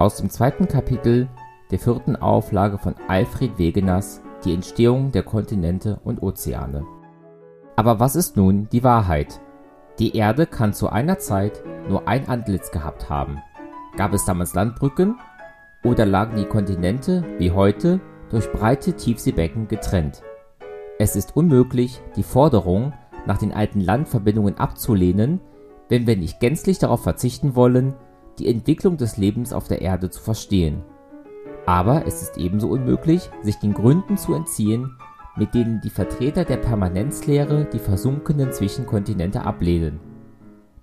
Aus dem zweiten Kapitel der vierten Auflage von Alfred Wegeners Die Entstehung der Kontinente und Ozeane. Aber was ist nun die Wahrheit? Die Erde kann zu einer Zeit nur ein Antlitz gehabt haben. Gab es damals Landbrücken? Oder lagen die Kontinente, wie heute, durch breite Tiefseebecken getrennt? Es ist unmöglich, die Forderung nach den alten Landverbindungen abzulehnen, wenn wir nicht gänzlich darauf verzichten wollen, die Entwicklung des Lebens auf der Erde zu verstehen. Aber es ist ebenso unmöglich, sich den Gründen zu entziehen, mit denen die Vertreter der Permanenzlehre die versunkenen Zwischenkontinente ablehnen.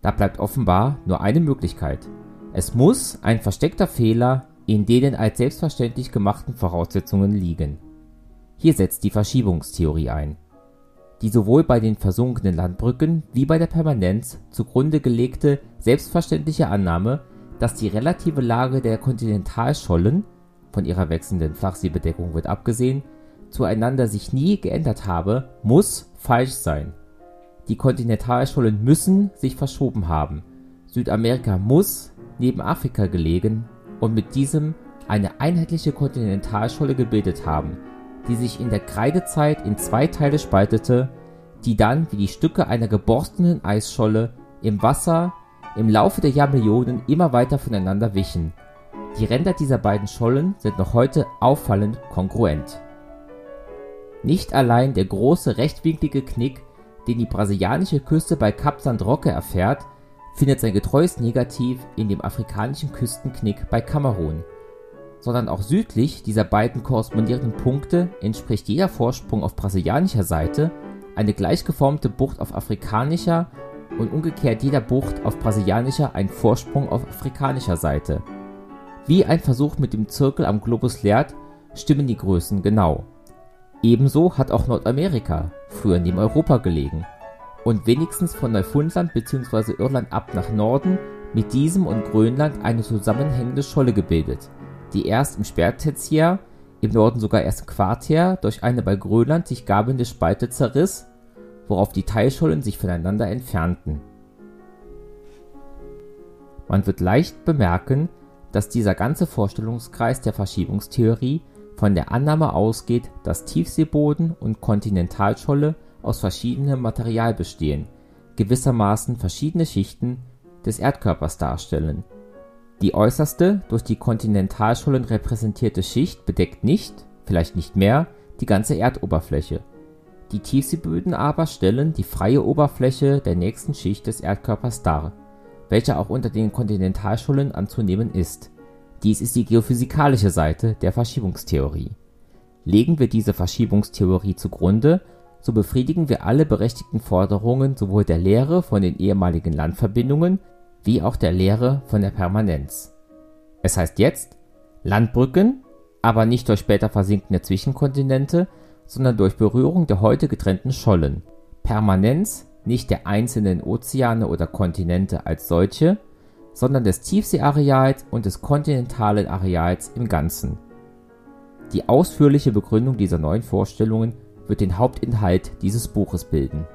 Da bleibt offenbar nur eine Möglichkeit. Es muss ein versteckter Fehler in denen als selbstverständlich gemachten Voraussetzungen liegen. Hier setzt die Verschiebungstheorie ein. Die sowohl bei den versunkenen Landbrücken wie bei der Permanenz zugrunde gelegte selbstverständliche Annahme dass die relative Lage der Kontinentalschollen (von ihrer wechselnden Flachseebedeckung wird abgesehen) zueinander sich nie geändert habe, muss falsch sein. Die Kontinentalschollen müssen sich verschoben haben, Südamerika muss neben Afrika gelegen und mit diesem eine einheitliche Kontinentalscholle gebildet haben, die sich in der Kreidezeit in zwei Teile spaltete, die dann wie die Stücke einer geborstenen Eisscholle im Wasser im Laufe der Jahrmillionen immer weiter voneinander wichen. Die Ränder dieser beiden Schollen sind noch heute auffallend kongruent. Nicht allein der große rechtwinklige Knick, den die brasilianische Küste bei Kap San Roque erfährt, findet sein getreues Negativ in dem afrikanischen Küstenknick bei Kamerun, sondern auch südlich dieser beiden korrespondierenden Punkte entspricht jeder Vorsprung auf brasilianischer Seite eine gleich geformte Bucht auf afrikanischer und umgekehrt jeder Bucht auf brasilianischer ein Vorsprung auf afrikanischer Seite. Wie ein Versuch mit dem Zirkel am Globus lehrt, stimmen die Größen genau. Ebenso hat auch Nordamerika früher neben Europa gelegen und wenigstens von Neufundland bzw. Irland ab nach Norden mit diesem und Grönland eine zusammenhängende Scholle gebildet, die erst im Spättertiär, im Norden sogar erst im Quartär durch eine bei Grönland sich gabelnde Spalte zerriss worauf die Teilschollen sich voneinander entfernten. Man wird leicht bemerken, dass dieser ganze Vorstellungskreis der Verschiebungstheorie von der Annahme ausgeht, dass Tiefseeboden und Kontinentalscholle aus verschiedenem Material bestehen, gewissermaßen verschiedene Schichten des Erdkörpers darstellen. Die äußerste, durch die Kontinentalschollen repräsentierte Schicht bedeckt nicht, vielleicht nicht mehr, die ganze Erdoberfläche die Tiefseeböden aber stellen die freie Oberfläche der nächsten Schicht des Erdkörpers dar, welche auch unter den Kontinentalschollen anzunehmen ist. Dies ist die geophysikalische Seite der Verschiebungstheorie. Legen wir diese Verschiebungstheorie zugrunde, so befriedigen wir alle berechtigten Forderungen sowohl der Lehre von den ehemaligen Landverbindungen wie auch der Lehre von der Permanenz. Es heißt jetzt, Landbrücken, aber nicht durch später versinkende Zwischenkontinente sondern durch Berührung der heute getrennten Schollen. Permanenz nicht der einzelnen Ozeane oder Kontinente als solche, sondern des Tiefseeareals und des kontinentalen Areals im Ganzen. Die ausführliche Begründung dieser neuen Vorstellungen wird den Hauptinhalt dieses Buches bilden